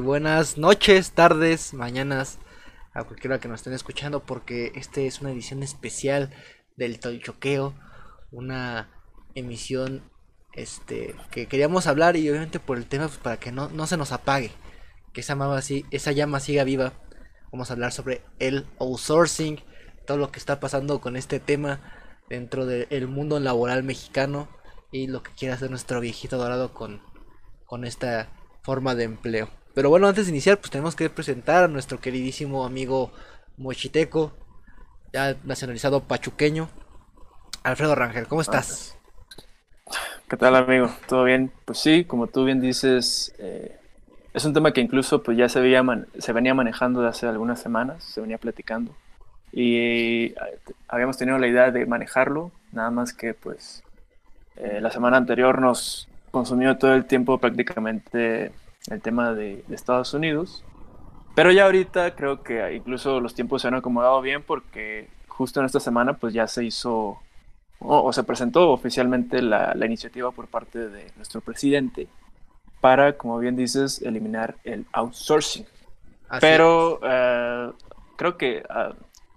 Buenas noches, tardes, mañanas, a cualquiera que nos estén escuchando, porque este es una edición especial del Tolchoqueo, una emisión este que queríamos hablar y obviamente por el tema pues, para que no, no se nos apague, que esa llama, así, esa llama siga viva. Vamos a hablar sobre el outsourcing, todo lo que está pasando con este tema dentro del mundo laboral mexicano y lo que quiere hacer nuestro viejito dorado con, con esta forma de empleo. Pero bueno, antes de iniciar, pues tenemos que presentar a nuestro queridísimo amigo mochiteco, ya nacionalizado pachuqueño, Alfredo Rangel. ¿Cómo estás? ¿Qué tal, amigo? ¿Todo bien? Pues sí, como tú bien dices, eh, es un tema que incluso pues ya se, veía se venía manejando de hace algunas semanas, se venía platicando. Y eh, habíamos tenido la idea de manejarlo, nada más que pues eh, la semana anterior nos consumió todo el tiempo prácticamente el tema de, Estados Unidos. Pero ya ahorita creo que incluso los tiempos se han acomodado bien porque justo en esta semana pues ya se hizo o, se presentó oficialmente la, iniciativa por parte de nuestro presidente para, como bien dices, eliminar el outsourcing. Pero eh, creo que ah,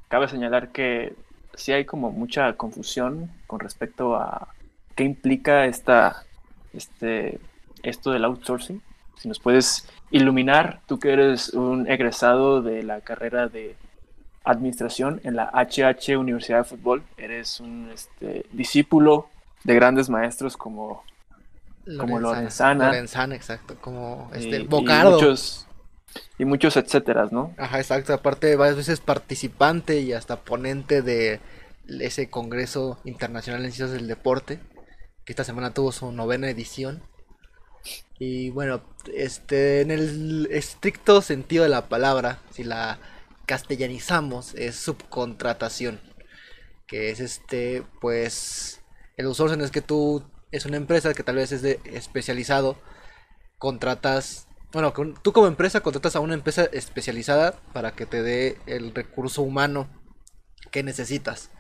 cabe señalar que sí hay como mucha confusión con respecto a qué implica esta, este, esto del outsourcing. Si nos puedes iluminar, tú que eres un egresado de la carrera de administración en la HH Universidad de Fútbol, eres un este, discípulo de grandes maestros como como Lorenzana. Lorenzana, exacto, como este, Bocardo. Y muchos, y muchos etcétera, ¿no? Ajá, exacto, aparte varias veces participante y hasta ponente de ese Congreso Internacional en Ciencias del Deporte, que esta semana tuvo su novena edición. Y bueno, este, en el estricto sentido de la palabra, si la castellanizamos, es subcontratación. Que es este, pues, el outsourcing es que tú, es una empresa que tal vez es de especializado, contratas, bueno, tú como empresa contratas a una empresa especializada para que te dé el recurso humano que necesitas.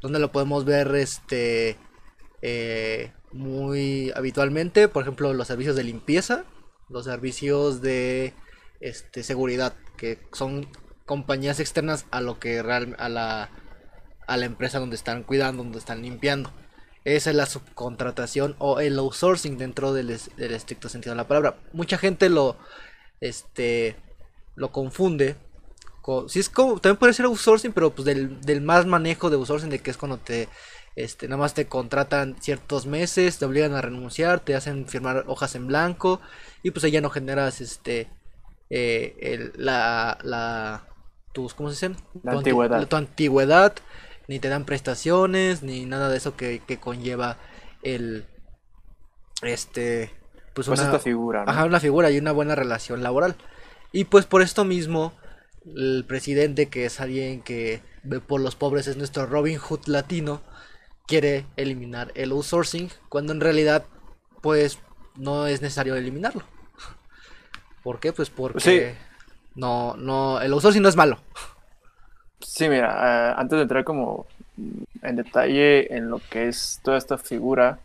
Donde lo podemos ver, este, eh, muy habitualmente, por ejemplo, los servicios de limpieza, los servicios de este, seguridad, que son compañías externas a lo que real, a la a la empresa donde están cuidando, donde están limpiando. Esa es la subcontratación o el outsourcing dentro del, estricto sentido de la palabra. Mucha gente lo este lo confunde. Con, si es como, también puede ser outsourcing, pero pues del, del más manejo de outsourcing de que es cuando te este, nada más te contratan ciertos meses, te obligan a renunciar, te hacen firmar hojas en blanco y pues ya no generas este eh, la, la tus ¿cómo se dice? tu antigüedad. tu antigüedad, ni te dan prestaciones, ni nada de eso que, conlleva el este pues, pues una figura, ajá, una figura y una buena relación laboral. Y pues por esto mismo el presidente que es alguien que ve por los pobres es nuestro Robin Hood latino quiere eliminar el outsourcing cuando en realidad pues no es necesario eliminarlo. ¿Por qué? Pues porque no, no, el outsourcing no es malo. Sí, mira, eh, antes de entrar como en detalle en lo que es toda esta figura,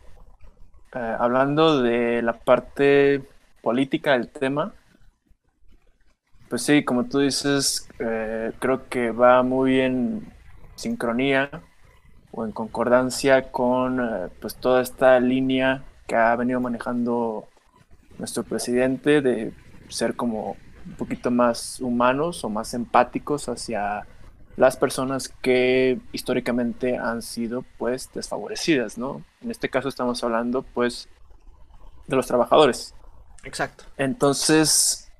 eh, hablando de la parte política del tema, pues sí, como tú dices, eh, creo que va muy en sincronía o en concordancia con eh, pues toda esta línea que ha venido manejando nuestro presidente de ser como un poquito más humanos o más empáticos hacia las personas que históricamente han sido pues desfavorecidas, ¿no? En este caso estamos hablando pues de los trabajadores. Exacto. Entonces,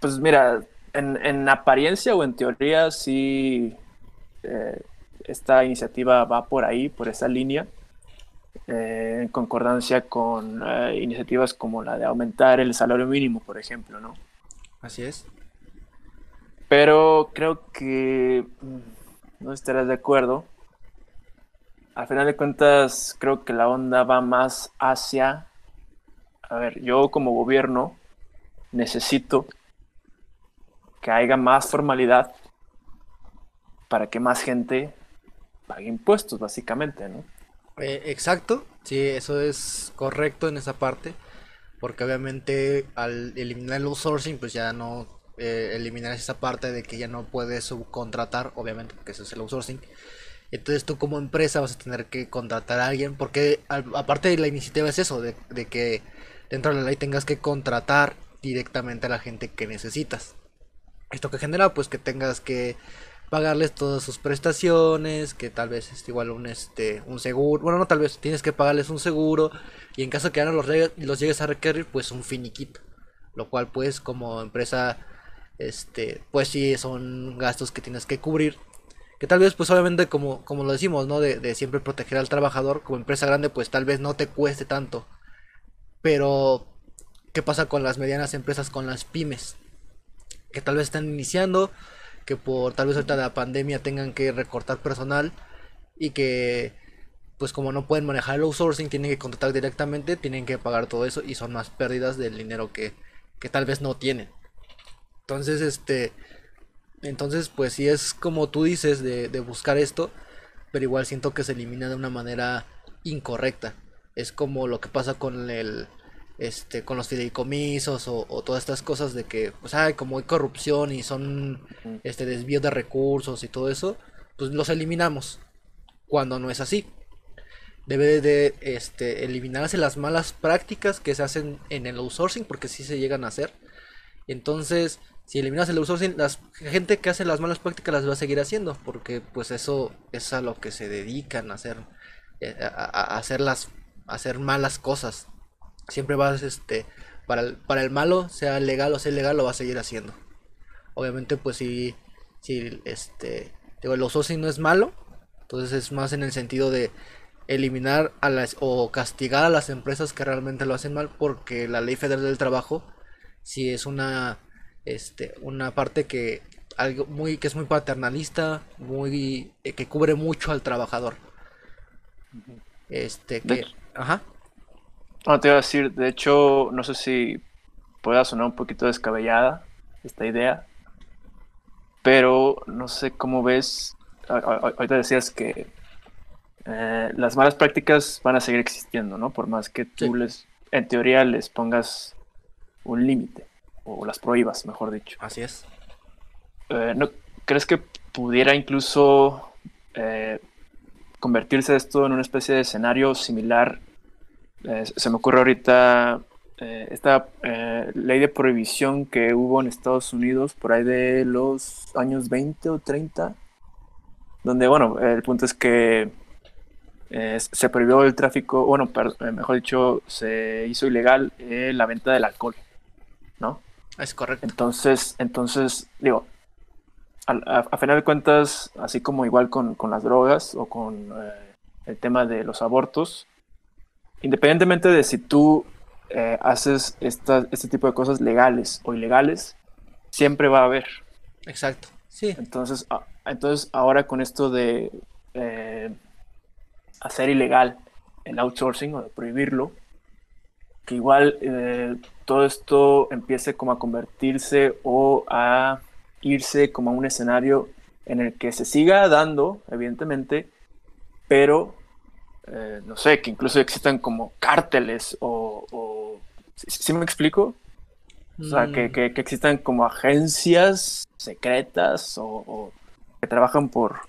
pues mira, en, en apariencia o en teoría sí eh, esta iniciativa va por ahí, por esa línea, eh, en concordancia con eh, iniciativas como la de aumentar el salario mínimo, por ejemplo, ¿no? Así es. Pero creo que mm, no estarás de acuerdo. Al final de cuentas, creo que la onda va más hacia, a ver, yo como gobierno necesito que haya más formalidad para que más gente pague impuestos, básicamente, ¿no? Eh, exacto, sí, eso es correcto en esa parte. porque obviamente al eliminar el outsourcing pues ya no eh, eliminar esa parte de que ya no puedes subcontratar, obviamente porque eso es el outsourcing. Entonces tú como empresa vas a tener que contratar a alguien, porque aparte de la iniciativa es eso, de, de que dentro de la ley tengas que contratar directamente a la gente que necesitas. Esto que genera pues que tengas que pagarles todas sus prestaciones, que tal vez es igual un este un seguro, bueno, no tal vez tienes que pagarles un seguro y en caso que ya no los, los llegues a requerir, pues un finiquito, lo cual pues como empresa este pues sí son gastos que tienes que cubrir. Que tal vez, pues obviamente, como, como lo decimos, ¿no? De, de siempre proteger al trabajador, como empresa grande, pues tal vez no te cueste tanto. Pero, ¿qué pasa con las medianas empresas, con las pymes? Que tal vez están iniciando, que por tal vez ahorita la pandemia tengan que recortar personal y que pues como no pueden manejar el outsourcing, tienen que contratar directamente, tienen que pagar todo eso y son más pérdidas del dinero que, que tal vez no tienen. Entonces, este, entonces pues sí es como tú dices de buscar esto, pero igual siento que se elimina de una manera incorrecta. Es como lo que pasa con el, este, con los fideicomisos o, todas estas cosas de que, pues, hay como hay corrupción y son, este, desvío de recursos y todo eso, pues los eliminamos. Cuando no es así. Debe de, este, eliminarse las malas prácticas que se hacen en el outsourcing, porque sí se llegan a hacer. Entonces, si eliminas el outsourcing, la gente que hace las malas prácticas las va a seguir haciendo, porque pues eso es a lo que se dedican a hacer, eh, a, hacer las, a hacer malas cosas siempre vas, este, para el, para el malo, sea legal o sea ilegal, lo va a seguir haciendo. Obviamente, pues si, si este, digo, el outsourcing no es malo, entonces es más en el sentido de eliminar a las o castigar a las empresas que realmente lo hacen mal porque la ley federal del trabajo si es una este una parte que algo muy que es muy paternalista muy eh, que cubre mucho al trabajador. Este que ajá no, te iba a decir, de hecho, no sé si pueda sonar un poquito descabellada esta idea, pero no sé cómo ves, ahorita decías que eh, las malas prácticas van a seguir existiendo, ¿no? Por más que tú les, en teoría, les pongas un límite, o las prohíbas, mejor dicho. Así es. Eh, ¿no, ¿Crees que pudiera incluso eh, convertirse esto en una especie de escenario similar eh, se me ocurre ahorita eh, esta eh, ley de prohibición que hubo en Estados Unidos por ahí de los años 20 o 30, donde, bueno, el punto es que se prohibió el tráfico, bueno, mejor dicho, se hizo ilegal la venta del alcohol, ¿no? Es correcto. Entonces, entonces digo, a, final de cuentas, así como igual con, con las drogas o con el tema de los abortos, independientemente de si tú eh, haces este tipo de cosas legales o ilegales, siempre va a haber. Exacto, sí. Entonces, entonces ahora con esto de eh, hacer ilegal el outsourcing o de prohibirlo, que igual eh, todo esto empiece como a convertirse o a irse como a un escenario en el que se siga dando, evidentemente, pero eh, no sé, que incluso existan como cárteles o... ¿sí, me explico? O sea, que, mm. que, existan como agencias secretas o, que trabajan por,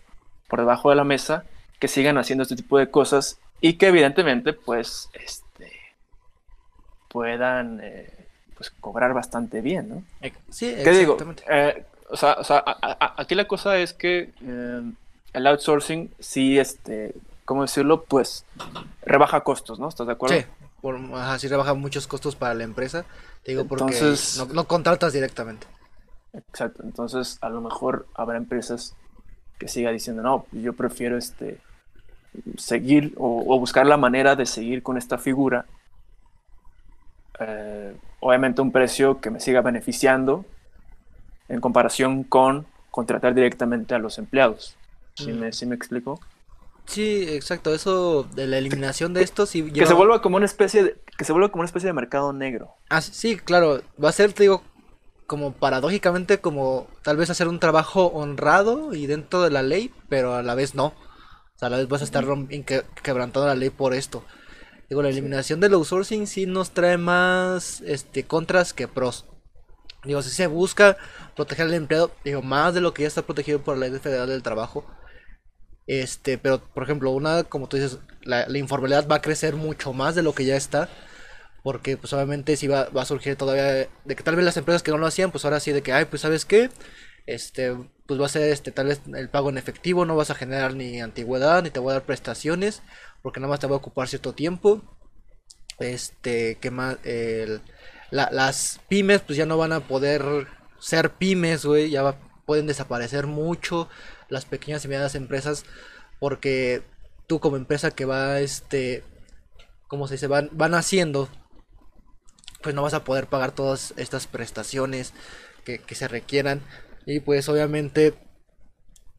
por debajo de la mesa, que sigan haciendo este tipo de cosas y que evidentemente pues este, puedan eh, pues, cobrar bastante bien, ¿no? Sí, exactamente. Digo? Eh, o sea, o sea aquí la cosa es que el outsourcing sí este, ¿cómo decirlo? Pues rebaja costos, ¿no? ¿Estás de acuerdo? Sí, por, así rebaja muchos costos para la empresa. Te digo porque no, contratas directamente. Exacto, entonces a lo mejor habrá empresas que siga diciendo, no, yo prefiero este seguir o, buscar la manera de seguir con esta figura. Eh, obviamente un precio que me siga beneficiando en comparación con contratar directamente a los empleados. ¿Sí, me, ¿sí me explico? Sí, exacto, eso de la eliminación de esto sí que se vuelva como una especie de, que se vuelva como una especie de mercado negro. Ah, sí, claro, va a ser, te digo, como paradójicamente como tal vez hacer un trabajo honrado y dentro de la ley, pero a la vez no. O sea, a la vez vas a estar quebrantando la ley por esto. Digo, la eliminación del outsourcing sí nos trae más este, contras que pros. Digo, si se busca proteger al empleado, digo, más de lo que ya está protegido por la ley federal del trabajo. Este, pero por ejemplo, una, como tú dices, la, informalidad va a crecer mucho más de lo que ya está. Porque pues obviamente si va, va a surgir todavía de que tal vez las empresas que no lo hacían, pues ahora sí de que, ay, pues sabes qué, este, pues va a ser este, tal vez el pago en efectivo, no vas a generar ni antigüedad, ni te voy a dar prestaciones, porque nada más te va a ocupar cierto tiempo. Este, que más, las pymes pues ya no van a poder ser pymes, güey, ya pueden desaparecer mucho las pequeñas y medianas empresas, porque tú como empresa que va, este, como se dice, van, van haciendo, pues no vas a poder pagar todas estas prestaciones que, que se requieran y pues obviamente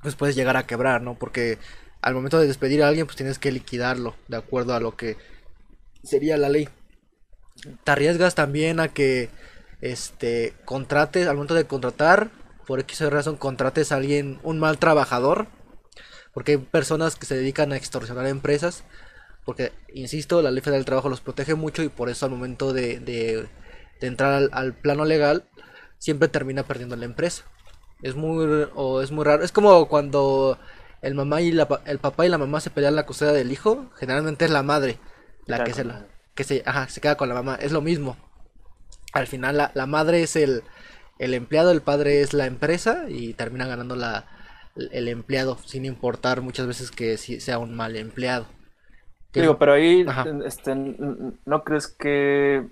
pues puedes llegar a quebrar, ¿no? Porque al momento de despedir a alguien pues tienes que liquidarlo de acuerdo a lo que sería la ley. Te arriesgas también a que este contrates al momento de contratar por X razón contrates a alguien un mal trabajador porque hay personas que se dedican a extorsionar empresas porque insisto la ley federal del trabajo los protege mucho y por eso al momento de, de, entrar al, plano legal siempre termina perdiendo la empresa es muy, o es muy raro. Es como cuando el mamá y la, el papá y la mamá se pelean la custodia del hijo. Generalmente es la madre la que se, la, que se, ajá, se queda con la mamá. Es lo mismo. Al final la, la madre es el, el empleado, el padre es la empresa y termina ganando la, el empleado, sin importar muchas veces que sea un mal empleado. Digo, pero ahí este, no crees que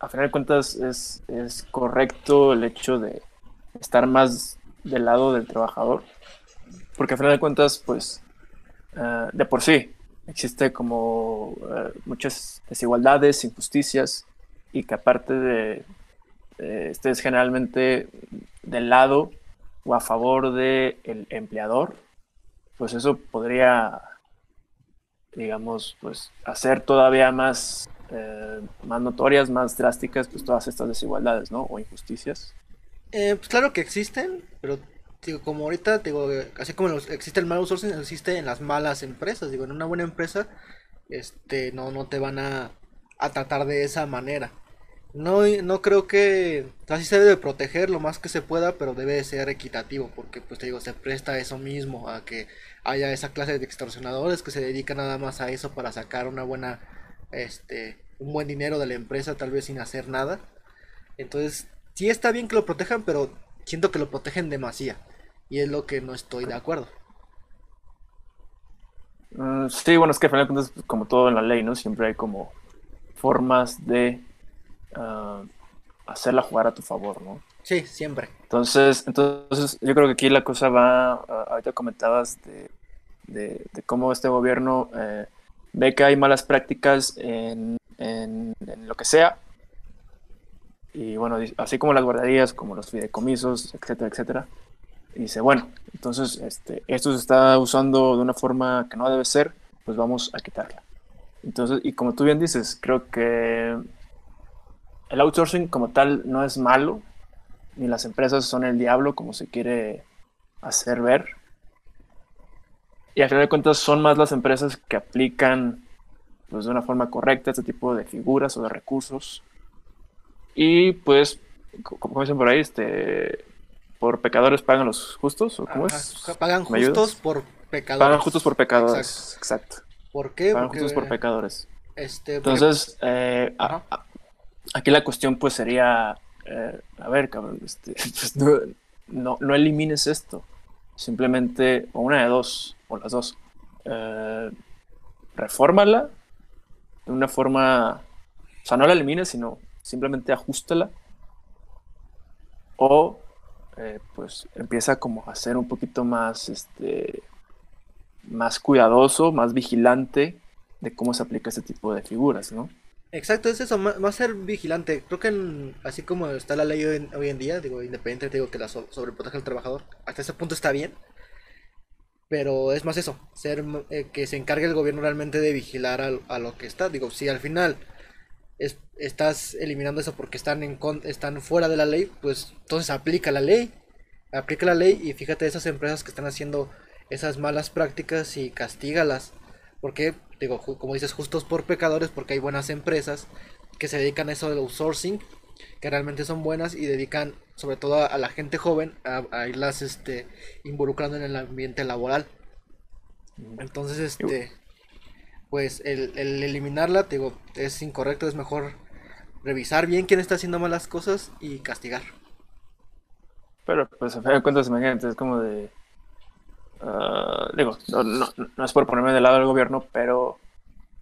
a final de cuentas es, es correcto el hecho de estar más del lado del trabajador. Porque a final de cuentas, pues, eh, de por sí existe como eh, muchas desigualdades, injusticias, y que aparte de, estés generalmente del lado o a favor del el empleador, pues eso podría, digamos, pues hacer todavía más, eh, más notorias, más drásticas, pues todas estas desigualdades, ¿no? O injusticias. Eh, pues claro que existen, pero digo, como ahorita, digo, así como existe el mal outsourcing, existe en las malas empresas. Digo, en una buena empresa, este, no, no te van a, a tratar de esa manera. No, no creo que así se debe proteger lo más que se pueda, pero debe ser equitativo, porque pues te digo, se presta eso mismo, a que haya esa clase de extorsionadores que se dedican nada más a eso para sacar una buena, este, un buen dinero de la empresa, tal vez sin hacer nada. Entonces, sí está bien que lo protejan, pero siento que lo protegen demasiado. Y es lo que no estoy de acuerdo. Mm, sí, bueno, es que al final cuentas, como todo en la ley, ¿no? Siempre hay como formas de ah, hacerla jugar a tu favor, ¿no? Sí, siempre. Entonces, entonces yo creo que aquí la cosa va, ah, ahorita comentabas de, de, cómo este gobierno eh, ve que hay malas prácticas en, en, en, lo que sea y bueno, así como las guarderías, como los fideicomisos, etcétera, etcétera. Y dice, bueno, entonces este, esto se está usando de una forma que no debe ser, pues vamos a quitarla. Entonces, y como tú bien dices, creo que el outsourcing como tal no es malo, ni las empresas son el diablo como se quiere hacer ver. Y al final de cuentas son más las empresas que aplican pues, de una forma correcta este tipo de figuras o de recursos y pues, como dicen por ahí, este, por pecadores pagan los justos, ¿o cómo es? Pagan justos por pecadores. Pagan justos por pecadores, exacto. ¿Por qué? Pagan justos por pecadores. Este, Entonces, eh, aquí la cuestión pues sería, eh, a ver, cabrón, este, pues, no, no, elimines esto. Simplemente, o una de dos, o las dos. Eh, refórmala de una forma, o sea, no la elimines, sino simplemente ajustala o eh, pues empieza como a ser un poquito más este más cuidadoso, más vigilante de cómo se aplica este tipo de figuras, ¿no? Exacto, es eso, va a ser vigilante. Creo que así como está la ley hoy en, día, digo, independiente, digo que la sobreprotege al trabajador, hasta ese punto está bien. Pero es más eso, ser eh, que se encargue el gobierno realmente de vigilar a, a, lo que está. Digo, si al final estás eliminando eso porque están, en, están fuera de la ley, pues entonces aplica la ley. Aplica la ley y fíjate esas empresas que están haciendo esas malas prácticas y castígalas. Porque digo, como dices, justos por pecadores, porque hay buenas empresas que se dedican a eso del outsourcing, que realmente son buenas y dedican sobre todo a, la gente joven a, irlas este, involucrando en el ambiente laboral. Entonces, este, pues el, el eliminarla, digo, es incorrecto, es mejor revisar bien quién está haciendo malas cosas y castigar. Pero, pues, a fin de cuentas, imagínate, es como de. Ah, digo, no, no, no, es por ponerme del lado del gobierno, pero.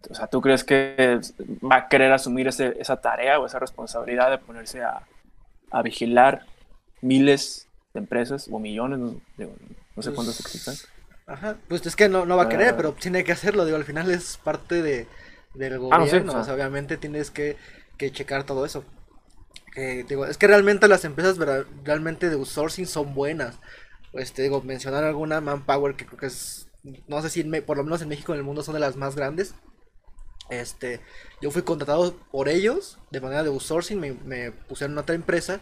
O sea, ¿tú crees que va a querer asumir ese, esa tarea o esa responsabilidad de ponerse a, a vigilar miles de empresas o millones? No, no sé cuántos pues, existen. Ajá, pues es que no, no va a querer, ah. pero tiene que hacerlo. Digo, al final es parte de, del ah, gobierno. o sea, obviamente tienes que, que checar todo eso digo, es que realmente las empresas realmente de outsourcing son buenas. Este, digo, mencionar alguna Manpower que creo que es, no sé si por lo menos en México en el mundo son de las más grandes. Este, yo fui contratado por ellos de manera de outsourcing, me, pusieron otra empresa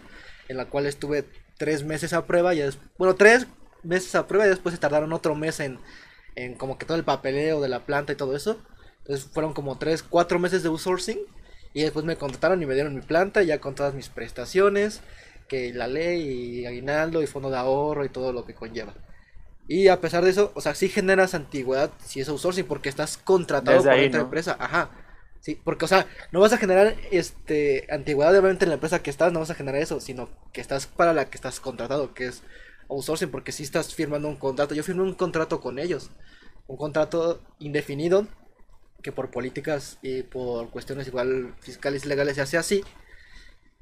en la cual estuve tres meses a prueba, y bueno, tres meses a prueba y después se tardaron otro mes en, en como que todo el papeleo de la planta y todo eso. Entonces fueron como tres, cuatro meses de outsourcing y después me contrataron y me dieron mi planta ya con todas mis prestaciones, que la ley y aguinaldo y fondo de ahorro y todo lo que conlleva. Y a pesar de eso, o sea, sí generas antigüedad si es outsourcing porque estás contratado por otra empresa. Ajá. Sí, porque, o sea, no vas a generar este antigüedad obviamente en la empresa que estás, no vas a generar eso, sino que estás para la que estás contratado, que es outsourcing, porque si estás firmando un contrato. Yo firmé un contrato con ellos, un contrato indefinido que por políticas y por cuestiones igual fiscales y legales se hace así.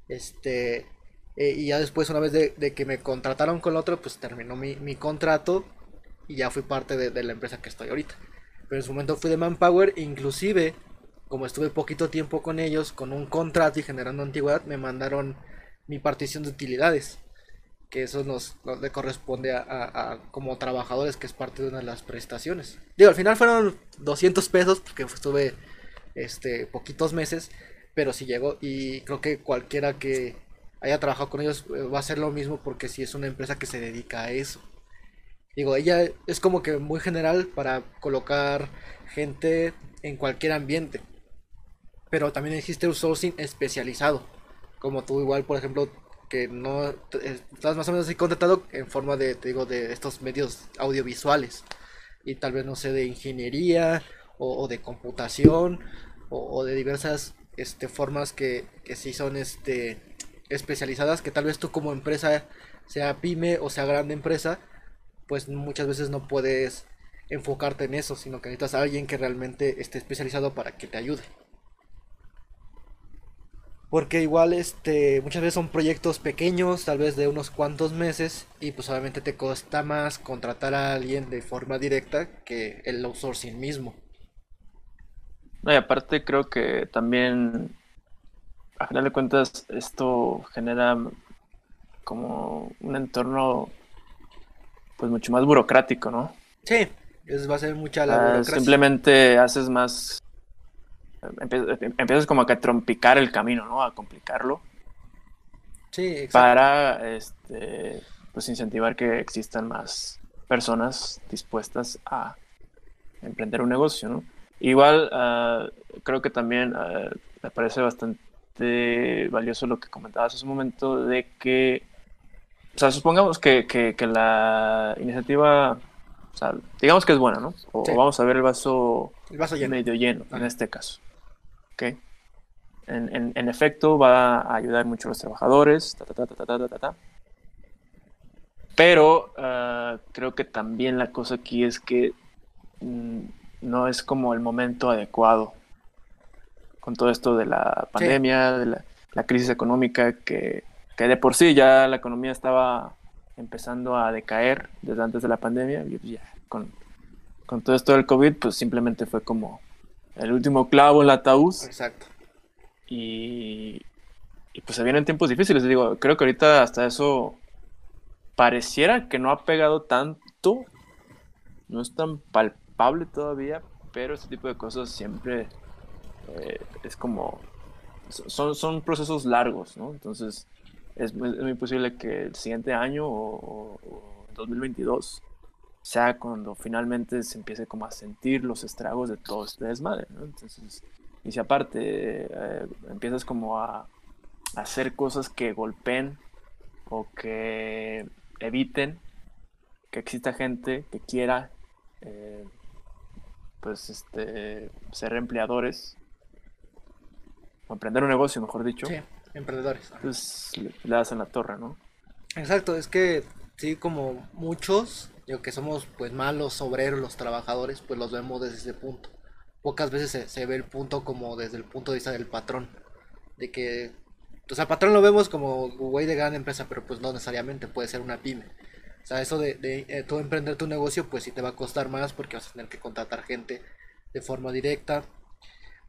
Este, eh, y ya después, una vez de, que me contrataron con el otro, pues terminó mi, contrato y ya fui parte de, la empresa que estoy ahorita. Pero en su momento fui de Manpower, inclusive, como estuve poquito tiempo con ellos, con un contrato y generando antigüedad, me mandaron mi partición de utilidades que eso nos, le corresponde a, como trabajadores, que es parte de una de las prestaciones. Digo, al final fueron 200 pesos, porque estuve este, poquitos meses, pero sí llegó y creo que cualquiera que haya trabajado con ellos eh, va a hacer lo mismo porque si es una empresa que se dedica a eso. Digo, ella es como que muy general para colocar gente en cualquier ambiente. Pero también existe un sourcing especializado. Como tú igual, por ejemplo, que no estás más o menos así contratado en forma de, te digo, de estos medios audiovisuales y tal vez no sé de ingeniería o, de computación o, de diversas este, formas que, que sí son este, especializadas que tal vez tú como empresa sea pyme o sea grande empresa pues muchas veces no puedes enfocarte en eso sino que necesitas a alguien que realmente esté especializado para que te ayude porque igual este muchas veces son proyectos pequeños, tal vez de unos cuantos meses y pues obviamente te cuesta más contratar a alguien de forma directa que el outsourcing mismo. No, y aparte creo que también a final de cuentas esto genera como un entorno pues mucho más burocrático, ¿no? Sí, es, va a ser mucha la ah, burocracia. Simplemente haces más empiezas como a trompicar el camino, ¿no? A complicarlo. Sí, Para este, pues incentivar que existan más personas dispuestas a emprender un negocio, ¿no? Igual ah, creo que también ah, me parece bastante valioso lo que comentabas hace un momento de que, o sea, supongamos que, que, la iniciativa, o sea, digamos que es buena, ¿no? O, vamos a ver el vaso, medio lleno en este caso. ¿ok? En, en, efecto, va a ayudar mucho a los trabajadores, pero uh, creo que también la cosa aquí es que mm, no es como el momento adecuado con todo esto de la pandemia, de la, la, crisis económica, que, que, de por sí ya la economía estaba empezando a decaer desde antes de la pandemia, y ya con, con todo esto del COVID, pues simplemente fue como el último clavo en la ataúd. Exacto. Y, y pues se vienen tiempos difíciles. Digo, creo que ahorita hasta eso pareciera que no ha pegado tanto. No es tan palpable todavía, pero este tipo de cosas siempre eh, es como... Son, son procesos largos, ¿no? Entonces es, muy posible que el siguiente año o, o 2022 sea cuando finalmente se empiece como a sentir los estragos de todo este desmadre. Entonces, y si aparte eh, empiezas como a, hacer cosas que golpeen o que eviten que exista gente que quiera eh, pues este ser empleadores o emprender un negocio mejor dicho sí, emprendedores pues le, le das en la torre no exacto es que sí como muchos yo que somos pues malos obreros los trabajadores pues los vemos desde ese punto pocas veces se, se ve el punto como desde el punto de vista del patrón de que o sea, patrón lo vemos como güey de gran empresa, pero pues no necesariamente, puede ser una pyme. O sea, eso de, de eh, tú emprender tu negocio, pues sí te va a costar más porque vas a tener que contratar gente de forma directa.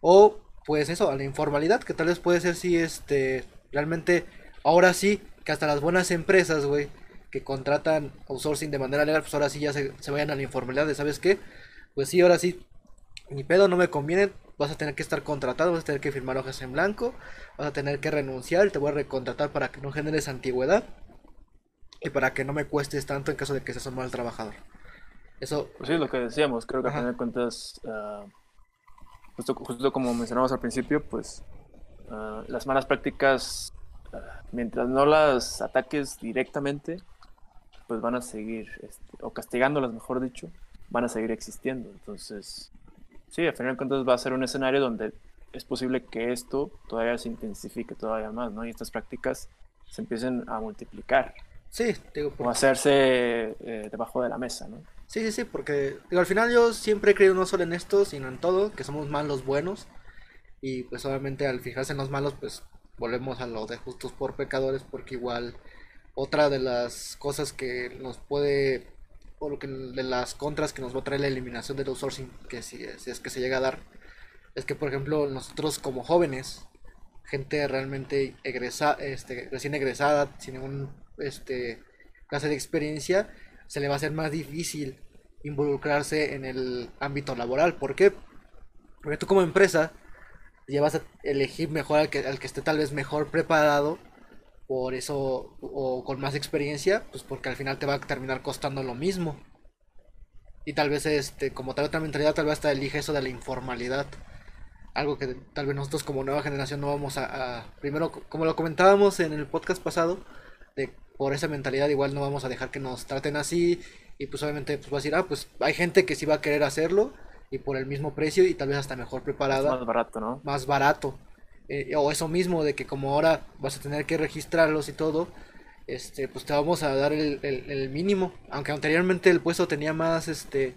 O pues eso, a la informalidad, que tal vez puede ser si este, realmente, ahora sí, que hasta las buenas empresas, güey, que contratan outsourcing de manera legal, pues ahora sí ya se, se vayan a la informalidad de, ¿sabes qué? Pues sí, ahora sí, ni pedo, no me conviene, vas a tener que estar contratado, vas a tener que firmar hojas en blanco, vas a tener que renunciar, te voy a recontratar para que no generes antigüedad y para que no me cuestes tanto en caso de que seas un mal trabajador. Eso. Pues sí, lo que decíamos, creo que a final de cuentas, uh, justo, justo, como mencionamos al principio, pues uh, las malas prácticas, uh, mientras no las ataques directamente, pues van a seguir, este, o castigándolas, mejor dicho, van a seguir existiendo. Entonces, sí, al final de cuentas va a ser un escenario donde es posible que esto todavía se intensifique todavía más, ¿no? Y estas prácticas se empiecen a multiplicar. Sí, digo. Porque... O hacerse eh, debajo de la mesa, ¿no? Sí, sí, sí, porque digo, al final yo siempre he creído no solo en esto, sino en todo, que somos malos buenos. Y pues obviamente al fijarse en los malos, pues volvemos a lo de justos por pecadores, porque igual otra de las cosas que nos puede, o lo que de las contras que nos va a traer la eliminación del outsourcing, que si, es que se llega a dar, es que por ejemplo nosotros como jóvenes, gente realmente egresa, este, recién egresada, sin ningún este, clase de experiencia, se le va a hacer más difícil involucrarse en el ámbito laboral. ¿Por qué? Porque tú como empresa ya vas a elegir mejor al que, al que esté tal vez mejor preparado, por eso, o con más experiencia, pues porque al final te va a terminar costando lo mismo. Y tal vez, este, como tal otra mentalidad, tal vez hasta elige eso de la informalidad. Algo que tal vez nosotros como nueva generación no vamos a, a primero, como lo comentábamos en el podcast pasado, de por esa mentalidad igual no vamos a dejar que nos traten así y pues obviamente pues va a decir, ah, pues hay gente que sí va a querer hacerlo y por el mismo precio y tal vez hasta mejor preparada. más barato, ¿no? Más barato. Eh, o eso mismo de que como ahora vas a tener que registrarlos y todo, este, pues te vamos a dar el, el, el mínimo. Aunque anteriormente el puesto tenía más, este,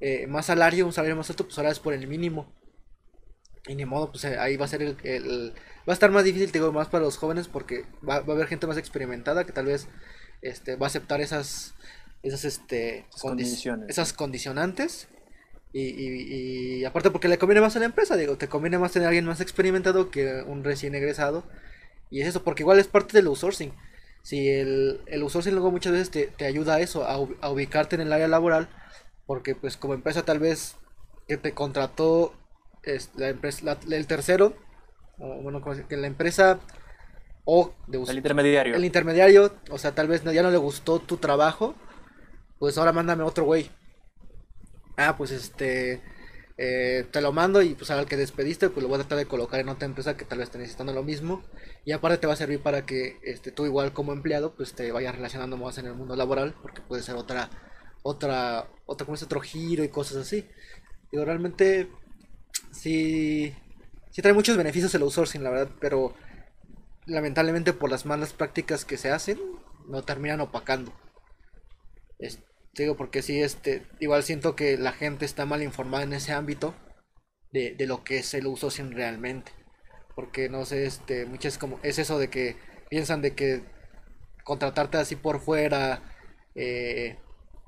eh, más salario, un salario más alto, pues ahora es por el mínimo. Y ni modo, pues ahí va a ser el, el, Va a estar más difícil, te digo, más para los jóvenes porque va, va, a haber gente más experimentada que tal vez este, va a aceptar esas, esas, este, esas condiciones. Esas condicionantes. Y, y, y, aparte porque le conviene más a la empresa, digo, te conviene más tener a alguien más experimentado que un recién egresado. Y es eso, porque igual es parte del outsourcing. Si el, el outsourcing luego muchas veces te, te ayuda a eso, a, a ubicarte en el área laboral, porque pues como empresa tal vez que te contrató es la empresa, la, el tercero, o bueno, que la empresa o de el intermediario. El intermediario, o sea, tal vez ya no le gustó tu trabajo, pues ahora mándame otro güey. Ah, pues este, eh, te lo mando y pues al que despediste, pues lo voy a tratar de colocar en otra empresa que tal vez esté necesitando lo mismo. Y aparte te va a servir para que este, tú igual como empleado, pues te vayas relacionando más en el mundo laboral, porque puede ser otra, otra, otra, como es otro giro y cosas así. Digo, realmente sí, sí trae muchos beneficios el outsourcing, la verdad, pero lamentablemente por las malas prácticas que se hacen, no terminan opacando. Es, digo, porque sí, este, igual siento que la gente está mal informada en ese ámbito de, lo que es el outsourcing realmente. Porque no sé, este, muchas como, es eso de que piensan de que contratarte así por fuera, eh,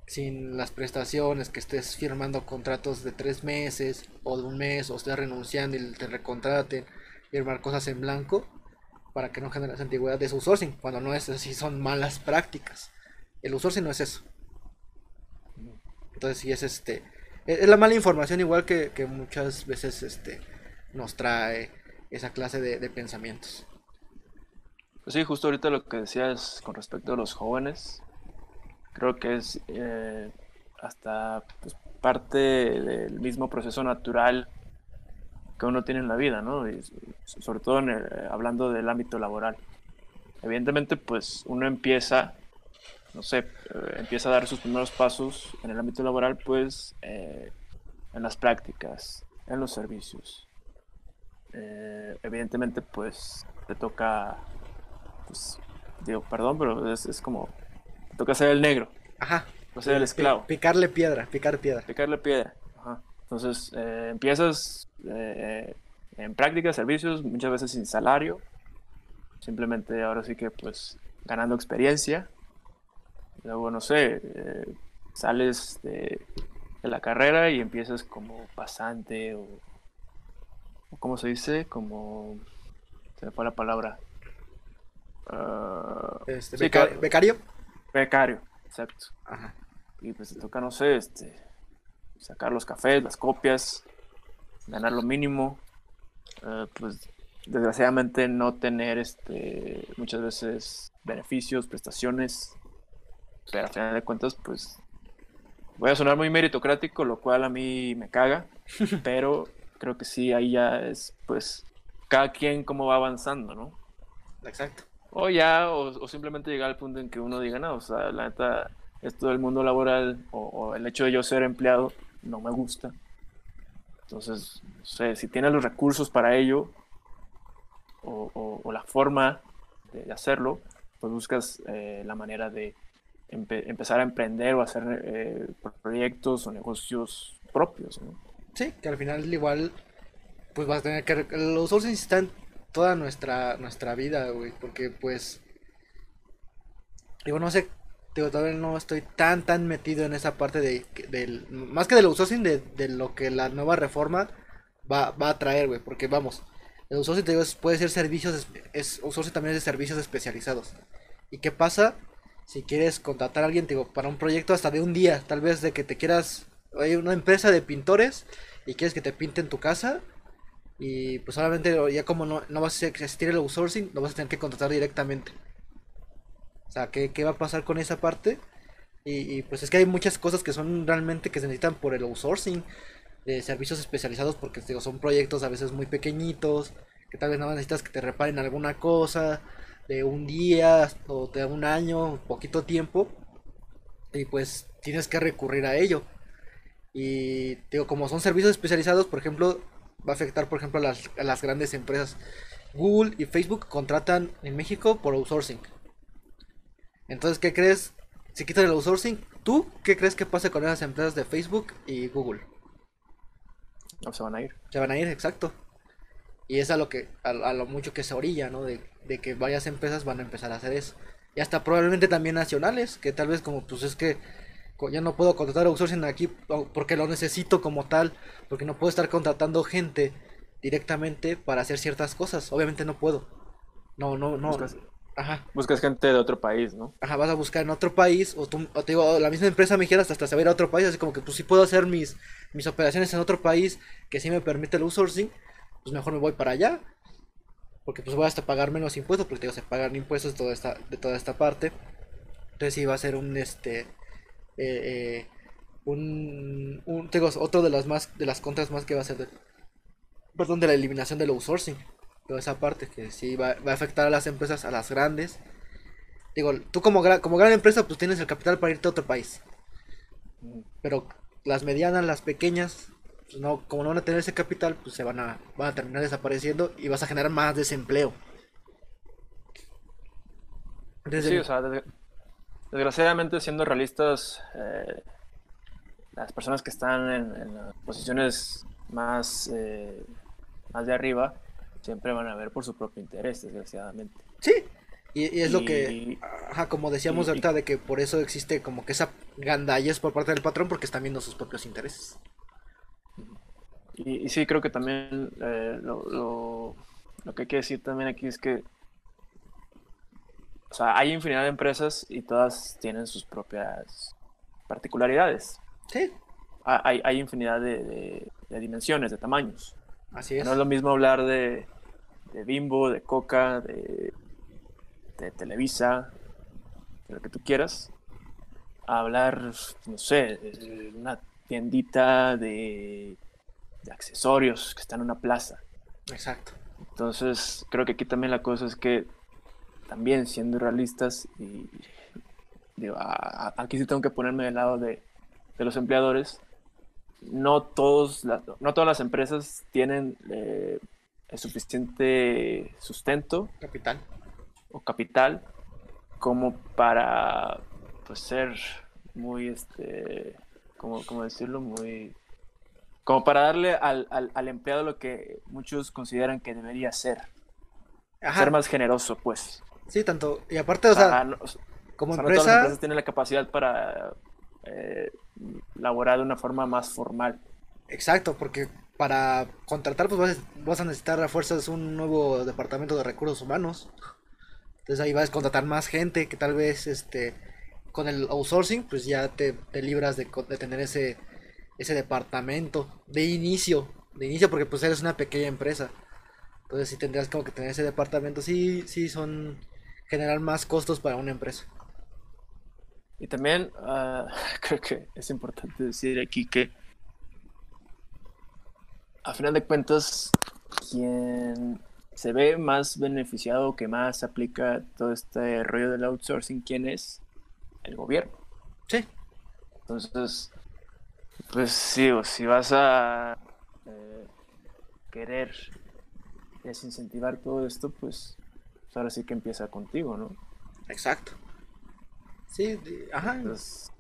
sin las prestaciones, que estés firmando contratos de tres meses o de un mes, o estés renunciando y te recontraten, firmar cosas en blanco para que no generes antigüedad de su outsourcing, cuando no es así, son malas prácticas. El outsourcing no es eso. Entonces, sí es este. Es la mala información, igual que, que muchas veces este nos trae esa clase de, de pensamientos. Pues sí, justo ahorita lo que decías con respecto a los jóvenes, creo que es eh, hasta pues, parte del mismo proceso natural que uno tiene en la vida, ¿no? Sobre todo hablando del ámbito laboral. Evidentemente, pues uno empieza, no sé, eh, empieza a dar sus primeros pasos en el ámbito laboral, pues eh, en las prácticas, en los servicios. Eh, evidentemente, pues te toca, pues, digo, perdón, pero es, es como, toca ser el negro. Ajá. ser el esclavo. Picarle piedra, picar piedra. Picarle piedra. Ajá. Entonces, empiezas eh, en prácticas, servicios, muchas veces sin salario. Simplemente ahora sí que pues ganando experiencia. Luego, no sé, eh, sales de, la carrera y empiezas como pasante o, ¿cómo se dice? Como, se me fue la palabra. Este, becario. Becario, exacto. Y pues te toca, no sé, este, sacar los cafés, las copias, ganar lo mínimo, eh, pues desgraciadamente no tener este muchas veces beneficios, prestaciones, pero a final de cuentas pues voy a sonar muy meritocrático, lo cual a mí me caga, pero creo que sí, ahí ya es pues cada quien cómo va avanzando, ¿no? Exacto. O ya, o, simplemente llegar al punto en que uno diga, no, o sea, la neta, esto del mundo laboral o, o el hecho de yo ser empleado no me gusta entonces, si tienes los recursos para ello o, la forma de hacerlo, pues buscas eh, la manera de empezar a emprender o hacer eh, proyectos o negocios propios. ¿no? Sí, que al final igual, pues vas a tener que... Los outsourcing están toda nuestra, nuestra vida, güey, porque pues... Digo, no sé todavía no estoy tan, tan metido en esa parte de, del, más que del outsourcing, de, de lo que la nueva reforma va, va a traer, güey, porque vamos, el outsourcing te digo, puede ser servicios, es, outsourcing también es de servicios especializados. ¿Y qué pasa? Si quieres contratar a alguien, digo, para un proyecto hasta de un día, tal vez de que te quieras, hay una empresa de pintores y quieres que te pinten tu casa, y pues solamente ya como no, no vas a existir el outsourcing, lo vas a tener que contratar directamente. O sea, ¿qué, va a pasar con esa parte? Y, pues es que hay muchas cosas que son realmente que se necesitan por el outsourcing de servicios especializados porque digo, son proyectos a veces muy pequeñitos, que tal vez no necesitas que te reparen alguna cosa de un día o de un año, poquito tiempo, y pues tienes que recurrir a ello. Y digo, como son servicios especializados, por ejemplo, va a afectar, por ejemplo, a las, a las grandes empresas. Google y Facebook contratan en México por outsourcing. Entonces, ¿qué crees? Si quitan el outsourcing, ¿tú qué crees que pase con esas empresas de Facebook y Google? No se van a ir. Se van a ir, exacto. Y es a lo que, a, lo mucho que se orilla, ¿no? De, que varias empresas van a empezar a hacer eso. Y hasta probablemente también nacionales, que tal vez como, pues es que ya no puedo contratar outsourcing aquí porque lo necesito como tal, porque no puedo estar contratando gente directamente para hacer ciertas cosas. Obviamente no puedo. No, no, no. Ajá. Buscas gente de otro país, ¿no? Ajá, vas a buscar en otro país, o, tú, te digo, la misma empresa me quieras hasta se va a ir a otro país, así como que pues si puedo hacer mis, mis operaciones en otro país que sí me permite el outsourcing, pues mejor me voy para allá. Porque pues voy hasta pagar menos impuestos, porque digo, se pagan impuestos de toda esta, de toda esta parte. Entonces sí va a ser un este eh, eh, un, un digo, otro de las más de las contras más que va a ser de, perdón, de la eliminación del outsourcing toda esa parte que sí va, a afectar a las empresas, a las grandes. Digo, tú como, como gran empresa pues tienes el capital para irte a otro país. Pero las medianas, las pequeñas, pues no, como no van a tener ese capital, pues se van a, van a terminar desapareciendo y vas a generar más desempleo. sí, o sea, desgraciadamente siendo realistas, eh, las personas que están en, las posiciones más, eh, más de arriba, siempre van a ver por su propio interés, desgraciadamente. Sí, y, es lo que, ajá, como decíamos ahorita, de que por eso existe como que esa gandallas por parte del patrón, porque están viendo sus propios intereses. Y, sí, creo que también eh, lo, que hay que decir también aquí es que, o sea, hay infinidad de empresas y todas tienen sus propias particularidades. Sí. Hay, hay infinidad de dimensiones, de tamaños. Así es. No es lo mismo hablar de, Bimbo, de Coca, de, Televisa, de lo que tú quieras, a hablar, no sé, de una tiendita de, de accesorios que está en una plaza. Exacto. Entonces, creo que aquí también la cosa es que también siendo realistas y digo, a- a- aquí sí tengo que ponerme del lado de, de los empleadores. No todos, la- no todas las empresas tienen eh, el suficiente sustento Capital. o capital como para pues ser muy este como, como decirlo muy como para darle al, al, al empleado lo que muchos consideran que debería ser Ajá. ser más generoso pues Sí, tanto. Y aparte, o sea, Ah, no, o como sea, no todas las empresa, empresas tienen la capacidad para eh, laborar de una forma más formal exacto, porque para contratar, pues vas, vas a necesitar a fuerzas un nuevo departamento de recursos humanos. Entonces ahí vas a contratar más gente que tal vez este con el outsourcing, pues ya te, te libras de, de tener ese, ese departamento de inicio, de inicio, porque pues eres una pequeña empresa. Entonces sí tendrías como que tener ese departamento, sí, sí son generar más costos para una empresa. Y también ah, creo que es importante decir aquí que a final de cuentas quien se ve más beneficiado, que más aplica todo este rollo del outsourcing, ¿quién es? El gobierno. Sí, Entonces, pues sí, o si vas a eh, querer desincentivar todo esto, pues, pues ahora sí que empieza contigo, ¿no? exacto. Sí, de- ajá, Entonces,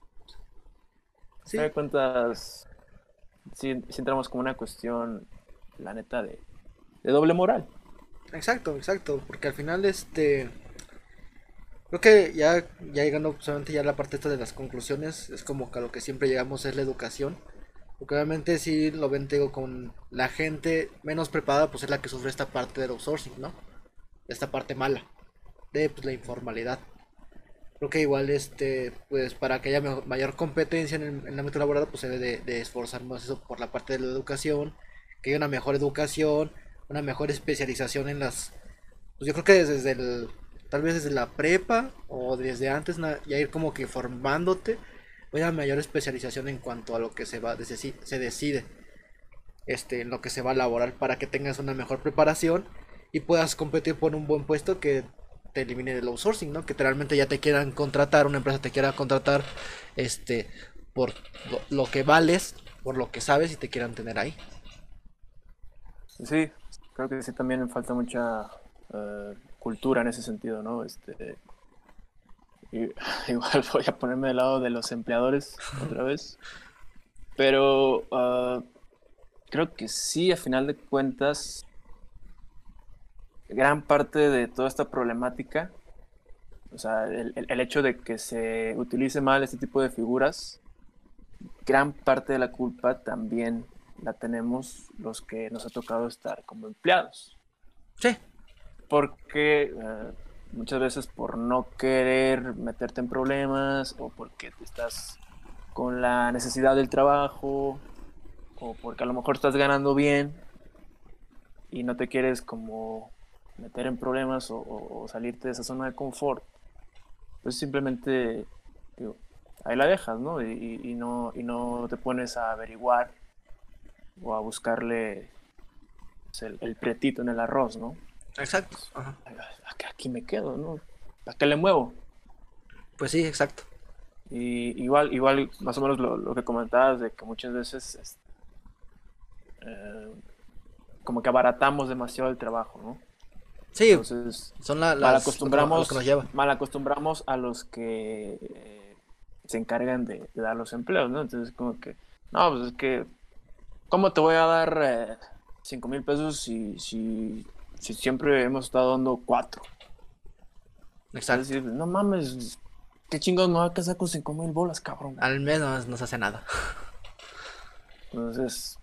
sí. de cuentas, sí entramos como una cuestión, la neta, de, de doble moral. Exacto, exacto, porque al final este creo que ya ya llegando solamente ya a la parte esta de las conclusiones, es como que a lo que siempre llegamos es la educación. Porque obviamente si lo ven digo, con la gente menos preparada, pues es la que sufre esta parte del outsourcing, ¿no? Esta parte mala de pues, la informalidad. Creo que igual este pues para que haya mayor competencia en el, en ámbito laboral, pues se debe de, esforzar más eso por la parte de la educación, que haya una mejor educación, una mejor especialización en las pues yo creo que desde el tal vez desde la prepa o desde antes ya ir como que formándote una mayor especialización en cuanto a lo que se va se decide este en lo que se va a elaborar para que tengas una mejor preparación y puedas competir por un buen puesto que te elimine del outsourcing, ¿no? Que realmente ya te quieran contratar, una empresa te quiera contratar este por lo, que vales, por lo que sabes y te quieran tener ahí. Sí, creo que sí también falta mucha eh, cultura en ese sentido, ¿no? Este, igual voy a ponerme del lado de los empleadores otra vez, pero ah, creo que sí, a final de cuentas, gran parte de toda esta problemática, o sea, el, el- hecho de que se utilice mal este tipo de figuras, gran parte de la culpa también la tenemos los que nos ha tocado estar como empleados. Sí, Porque eh, muchas veces por no querer meterte en problemas o porque te estás con la necesidad del trabajo o porque a lo mejor estás ganando bien y no te quieres como meter en problemas o, o- o salirte de esa zona de confort, pues simplemente digo, ahí la dejas, ¿no? Y, no, y no te pones a averiguar o a buscarle pues, el, el pretito en el arroz, ¿no? exacto. Ajá. Aquí, aquí me quedo, ¿no? ¿Para qué le muevo? Pues sí, exacto. Y igual, igual más o menos lo, lo que comentabas de que muchas veces es- eh, como que abaratamos demasiado el trabajo, ¿no? Sí, Entonces, son la, mal las, lo acostumbramos, que nos lleva. mal acostumbramos a los que eh, se encargan de, de dar los empleos, ¿no? Entonces, como que, no, pues es que, ¿cómo te voy a dar eh, cinco mil pesos si, si, si siempre hemos estado dando cuatro? Exacto. decir, no mames, qué chingados me voy a casar con cinco mil bolas, cabrón. Al menos no se hace nada. Entonces,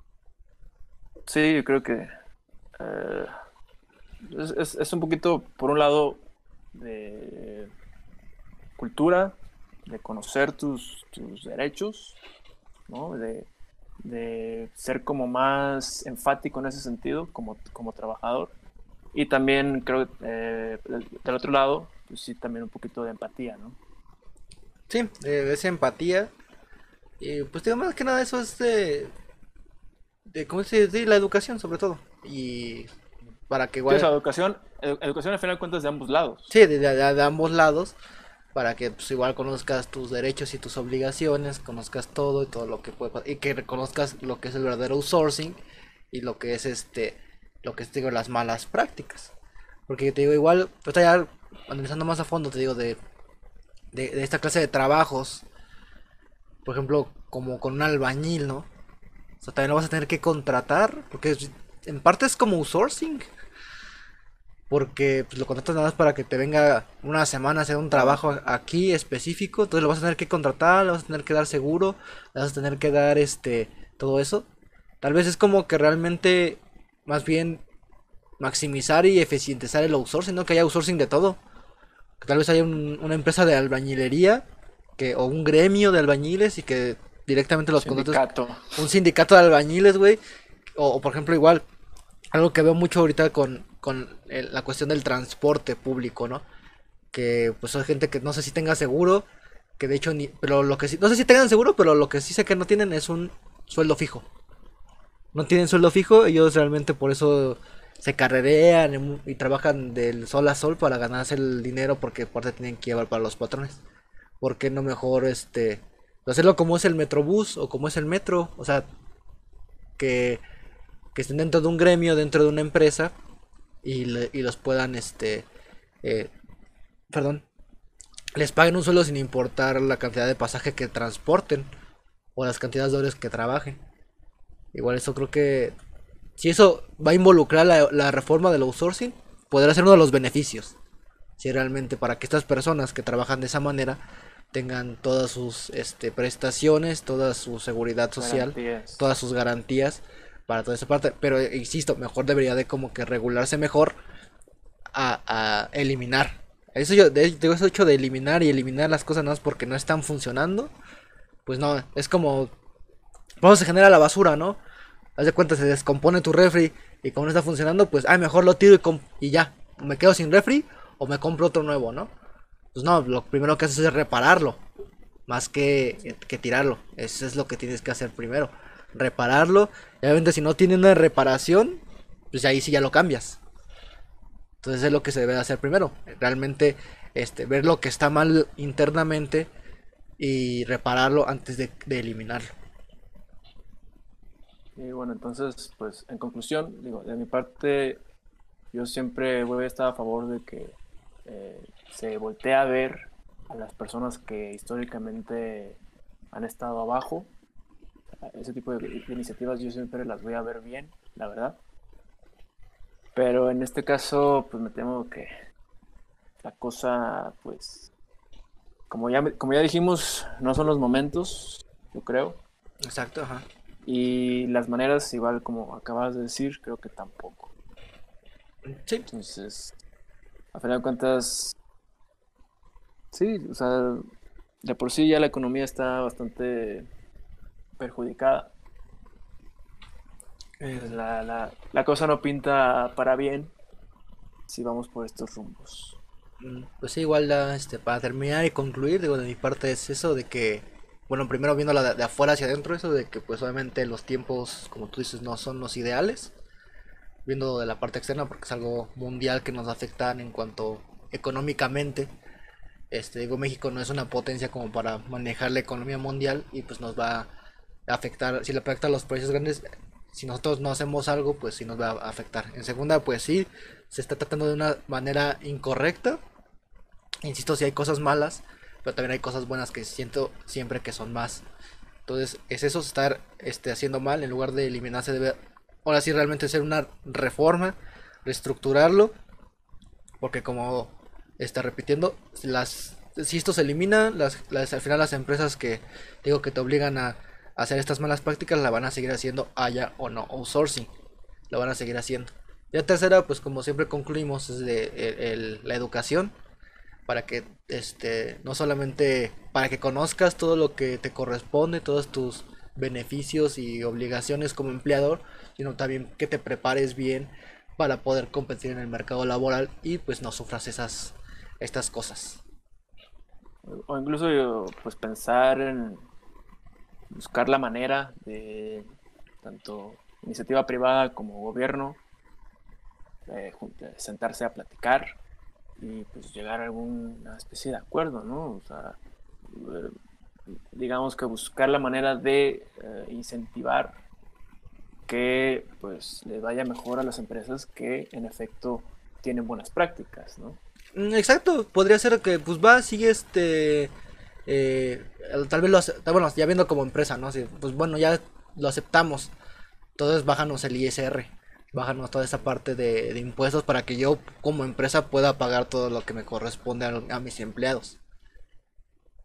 sí, yo creo que eh, es, es- un poquito, por un lado, de cultura, de conocer tus, tus derechos, ¿no? De, de ser como más enfático en ese sentido, como, como trabajador. Y también creo, eh, del, otro lado, pues sí, también un poquito de empatía, ¿no? Sí, eh, esa empatía. Y pues digo, más que nada eso es de... de ¿Cómo se dice? La educación sobre todo. Y para que igual... Sea, educación, edu- educación al final de cuentas de ambos lados. Sí, de, de- de ambos lados, para que pues, igual conozcas tus derechos y tus obligaciones, conozcas todo y todo lo que puede pa- y que reconozcas lo que es el verdadero outsourcing y lo que es este, lo que es digo las malas prácticas. Porque te digo igual, ahorita ya analizando más a fondo, te digo de, de, de esta clase de trabajos, por ejemplo, como con un albañil, ¿no? O sea, también lo vas a tener que contratar, porque es- en parte es como outsourcing. Porque pues, lo contratas nada más para que te venga una semana a hacer un trabajo aquí específico. Entonces lo vas a tener que contratar, le vas a tener que dar seguro, le vas a tener que dar este todo eso. Tal vez es como que realmente más bien maximizar y eficientizar el outsourcing, ¿no? Que haya outsourcing de todo. Que tal vez haya un- una empresa de albañilería que, o un gremio de albañiles y que directamente los Sindicato. un sindicato de albañiles, güey. O, o, por ejemplo, igual, algo que veo mucho ahorita con, con el- la cuestión del transporte público, ¿no? Que pues hay gente que no sé si tenga seguro, que de hecho ni, pero lo que sí, no sé si tengan seguro, pero lo que sí sé que no tienen es un sueldo fijo. No tienen sueldo fijo, ellos realmente por eso se carrerean y trabajan del sol a sol para ganarse el dinero porque aparte tienen que llevar para los patrones. ¿Por qué no mejor este hacerlo como es el metrobús o como es el metro? O sea, que, que estén dentro de un gremio, dentro de una empresa y, le- y los puedan, este, eh, perdón, les paguen un sueldo sin importar la cantidad de pasaje que transporten o las cantidades de horas que trabajen. Igual eso creo que si eso va a involucrar la, la reforma del outsourcing, podrá ser uno de los beneficios. Si realmente para que estas personas que trabajan de esa manera tengan todas sus este, prestaciones, toda su seguridad social, Garantías. todas sus garantías para toda esa parte. Pero eh, insisto, mejor debería de como que regularse mejor a, eliminar. Eso yo, de, eso hecho de eliminar y eliminar las cosas nada más porque no están funcionando. Pues no, es como. Vamos se genera la basura, ¿no? Haz de cuenta, se descompone tu refri y como no está funcionando, pues, ay, mejor lo tiro y, y ya. Me quedo sin refri o me compro otro nuevo, ¿no? Pues no, lo primero que haces es repararlo. Más que, que tirarlo. Eso es lo que tienes que hacer primero. Repararlo. Y obviamente si no tiene una reparación, pues ahí sí ya lo cambias. Entonces es lo que se debe de hacer primero. Realmente este, ver lo que está mal internamente y repararlo antes de, de eliminarlo. Y bueno, entonces, pues en conclusión, digo, de mi parte, yo siempre voy a estar a favor de que eh, se voltee a ver a las personas que históricamente han estado abajo. Ese tipo de, de iniciativas yo siempre las voy a ver bien, la verdad. Pero en este caso, pues me temo que la cosa, pues, como ya, como ya dijimos, no son los momentos, yo creo. Exacto, ajá. Y las maneras, igual como acabas de decir, creo que tampoco. Sí, Entonces, a final de cuentas, sí, o sea, de por sí ya la economía está bastante perjudicada. Pues la, la, la cosa no pinta para bien si vamos por estos rumbos. Mm, Pues sí, igual este, para terminar y concluir, digo, de mi parte es eso de que, bueno, primero viendo de, de afuera hacia adentro, eso de que pues obviamente los tiempos, como tú dices, no son los ideales. Viendo de la parte externa, porque es algo mundial que nos afecta en cuanto económicamente. Este, digo, México no es una potencia como para manejar la economía mundial y pues nos va afectar, si le afecta a los países grandes, si nosotros no hacemos algo, pues sí nos va a afectar. En segunda, pues sí, se está tratando de una manera incorrecta. Insisto, si hay cosas malas, pero también hay cosas buenas que siento siempre que son más. Entonces, es eso, estar este, haciendo mal, en lugar de eliminarse, debe ahora sí realmente hacer una reforma, reestructurarlo, porque como está repitiendo, las, si esto se elimina, las, las, al final las empresas que digo que te obligan a hacer estas malas prácticas la van a seguir haciendo haya o no outsourcing, la van a seguir haciendo. Ya tercera, pues como siempre concluimos, es de el- la educación para que este no solamente para que conozcas todo lo que te corresponde, todos tus beneficios y obligaciones como empleador, sino también que te prepares bien para poder competir en el mercado laboral y pues no sufras esas estas cosas. o incluso pues pensar en buscar la manera de tanto iniciativa privada como gobierno eh, sentarse a platicar y pues llegar a alguna especie de acuerdo, ¿no? O sea, eh, digamos que buscar la manera de eh, incentivar que pues le vaya mejor a las empresas que en efecto tienen buenas prácticas, ¿no? Mm, exacto, podría ser que pues va, sigue este... Eh, tal vez lo bueno, ya viendo como empresa, ¿no? pues bueno, ya lo aceptamos. Entonces bájanos el ISR, bájanos toda esa parte de, impuestos para que yo como empresa pueda pagar todo lo que me corresponde a, mis empleados.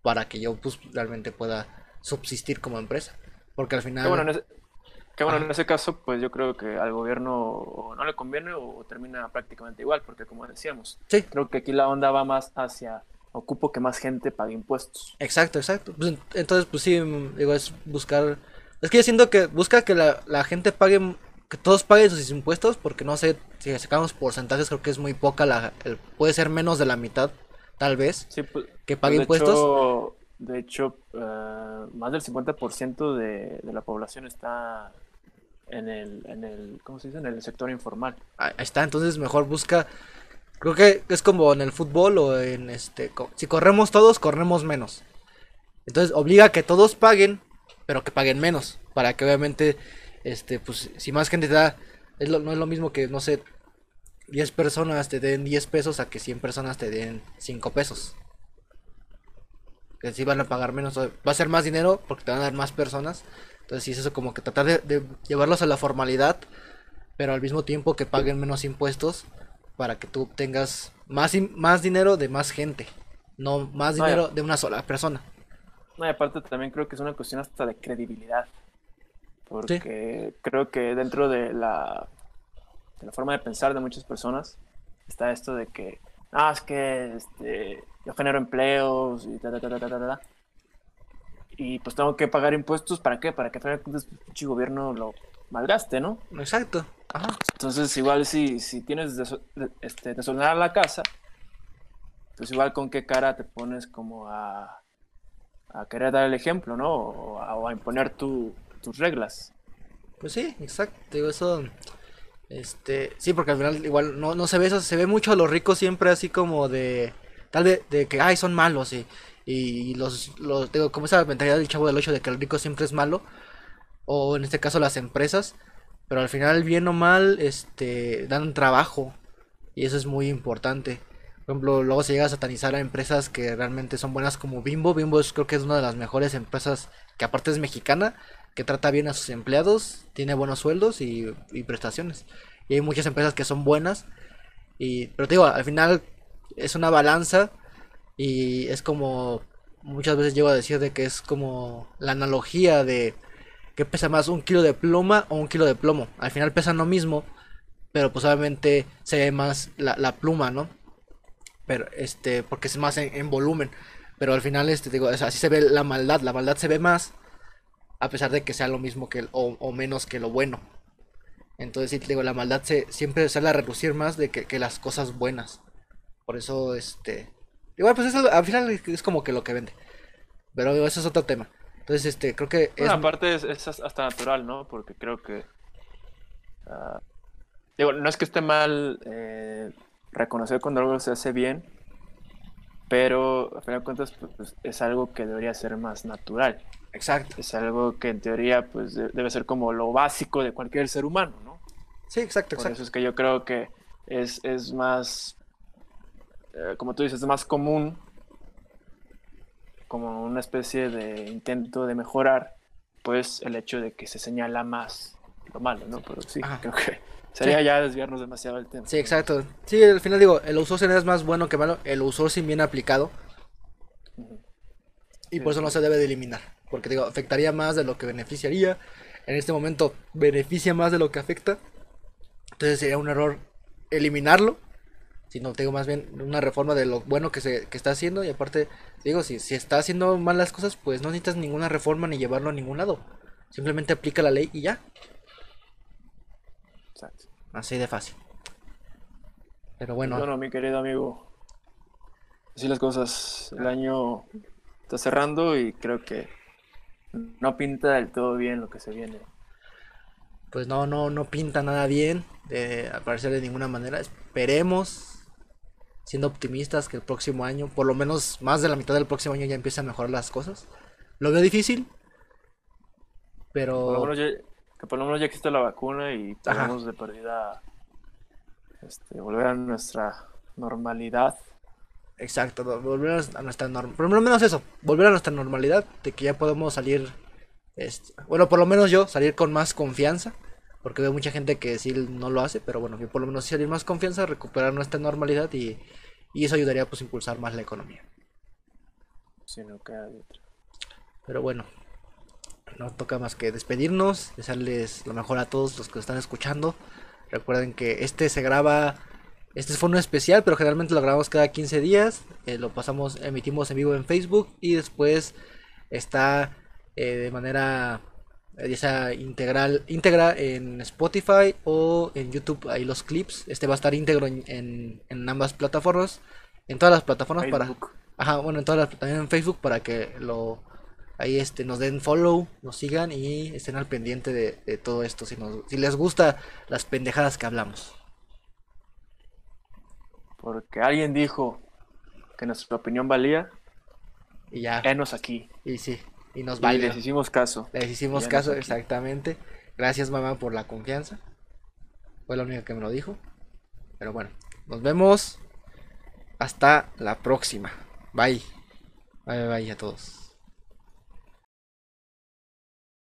Para que yo pues realmente pueda subsistir como empresa. Porque al final... Que bueno, en ese caso, pues yo creo que al gobierno no le conviene o termina prácticamente igual, porque como decíamos, creo que aquí la onda va más hacia ocupo que más gente pague impuestos. Exacto, exacto. Pues, entonces, pues sí, digo, es buscar. Es que yo siento que busca que la, gente pague, que todos paguen sus impuestos, porque no sé, si sacamos porcentajes, creo que es muy poca, la, puede ser menos de la mitad, tal vez, pues, que pague impuestos. de hecho, eh, más del 50% de, de la población está en el, en el, ¿cómo se dice? En el sector informal. Ahí está, entonces mejor busca, creo que es como en el fútbol o en este, si corremos todos, corremos menos. Entonces obliga a que todos paguen, pero que paguen menos, para que obviamente, este, pues si más gente te da, es no es lo mismo que, no sé, 10 personas te den 10 pesos a que 100 personas te den 5 pesos. Que si van a pagar menos, va a ser más dinero porque te van a dar más personas, entonces sí es eso como que tratar de, llevarlos a la formalidad, pero al mismo tiempo que paguen menos impuestos para que tú tengas más, más dinero de más gente, no más dinero de una sola persona. No, y aparte también creo que es una cuestión hasta de credibilidad. Porque creo que dentro de la, de la forma de pensar de muchas personas está esto de que, ah, es que este, yo genero empleos y ta, ta, ta, ta, ta, ta y pues tengo que pagar impuestos, ¿para qué? Para que el pinche gobierno lo malgaste, ¿no? Exacto. Ajá. Entonces, igual si, si tienes de, este, la casa, pues igual con qué cara te pones como a, a querer dar el ejemplo, ¿no? O a, imponer tus reglas. Pues sí, exacto. Digo, eso. Este. Sí, porque al final igual no, no se ve eso. Se ve mucho a los ricos siempre así como de. Tal vez de que, ay, son malos y y los, los digo, como esa mentalidad del chavo del 8 de que el rico siempre es malo, o en este caso las empresas, pero al final bien o mal este dan trabajo y eso es muy importante. Por ejemplo, luego se llega a satanizar a empresas que realmente son buenas como Bimbo. Bimbo es, creo que es una de las mejores empresas que aparte es mexicana, que trata bien a sus empleados, tiene buenos sueldos y, y prestaciones. Y hay muchas empresas que son buenas. Y, pero te digo, al final es una balanza y es como muchas veces llego a decir de que es como la analogía de que pesa más un kilo de pluma o un kilo de plomo. Al final pesan lo mismo, pero pues obviamente se ve más la, pluma, ¿no? Pero este, porque es más en, volumen. Pero al final, este, digo, así se ve la maldad. La maldad se ve más, a pesar de que sea lo mismo que o, menos que lo bueno. Entonces, sí, digo, la maldad se, siempre sale a reducir más de que, las cosas buenas. Por eso, este, Igual, pues eso al final es como que lo que vende. Pero eso es otro tema. Entonces, este, creo que... Es... aparte es, hasta natural, ¿no? Porque creo que... Ah, digo, no es que esté mal eh, reconocer cuando algo se hace bien, pero a final de cuentas pues, es algo que debería ser más natural. Exacto. Es algo que en teoría pues debe ser como lo básico de cualquier ser humano, ¿no? Sí, exacto, Por eso es que yo creo que es, es más eh, como tú dices, es más común como una especie de intento de mejorar, pues el hecho de que se señala más lo malo, ¿no? Pero sí, creo que sería ya desviarnos demasiado el tema. Sí, exacto. Sí, al final digo, el outsourcing es más bueno que malo, el outsourcing bien aplicado. Y por eso no se debe de eliminar, porque digo, afectaría más de lo que beneficiaría. En este momento beneficia más de lo que afecta. Entonces sería un error eliminarlo sino tengo más bien una reforma de lo bueno que se que está haciendo y aparte digo si, si está haciendo mal las cosas pues no necesitas ninguna reforma ni llevarlo a ningún lado simplemente aplica la ley y ya así de fácil pero bueno bueno mi querido amigo Así las cosas. El año está cerrando y creo que no pinta del todo bien lo que se viene. Pues no, no, no pinta nada bien, de, al parecer de ninguna manera. Esperemos, siendo optimistas, que el próximo año, por lo menos más de la mitad del próximo año ya empiecen a mejorar las cosas. Lo veo difícil, pero... Por lo menos ya, que por lo menos ya existe la vacuna y podemos de perdida este, volver a nuestra normalidad. Exacto, volver a nuestra normalidad. Por lo menos eso, volver a nuestra normalidad, de que ya podemos salir, este, bueno, por lo menos yo, salir con más confianza, porque veo mucha gente que sí no lo hace, pero bueno, yo por lo menos salir más confianza, recuperar nuestra normalidad y, y eso ayudaría pues a impulsar más la economía. Sí, no queda otra. Pero bueno, no toca más que despedirnos, desearles lo mejor a todos los que están escuchando. Recuerden que este se graba este fue uno especial, pero generalmente lo grabamos cada 15 días. Eh, lo pasamos, emitimos en vivo en Facebook y después está eh, de manera esa integral íntegra en Spotify o en YouTube ahí los clips este va a estar íntegro en, en, ambas plataformas en todas las plataformas para ajá bueno en todas las también en Facebook para que lo ahí este nos den follow nos sigan y estén al pendiente de, de todo esto si nos, si les gusta las pendejadas que hablamos porque alguien dijo que nuestra opinión valía. Y ya. Enos aquí. Y sí, y nos vale. les hicimos caso. Les hicimos caso, exactamente. Gracias, mamá, por la confianza. Fue la única que me lo dijo. Pero bueno, nos vemos. Hasta la próxima. Bye. Bye, bye, bye a todos.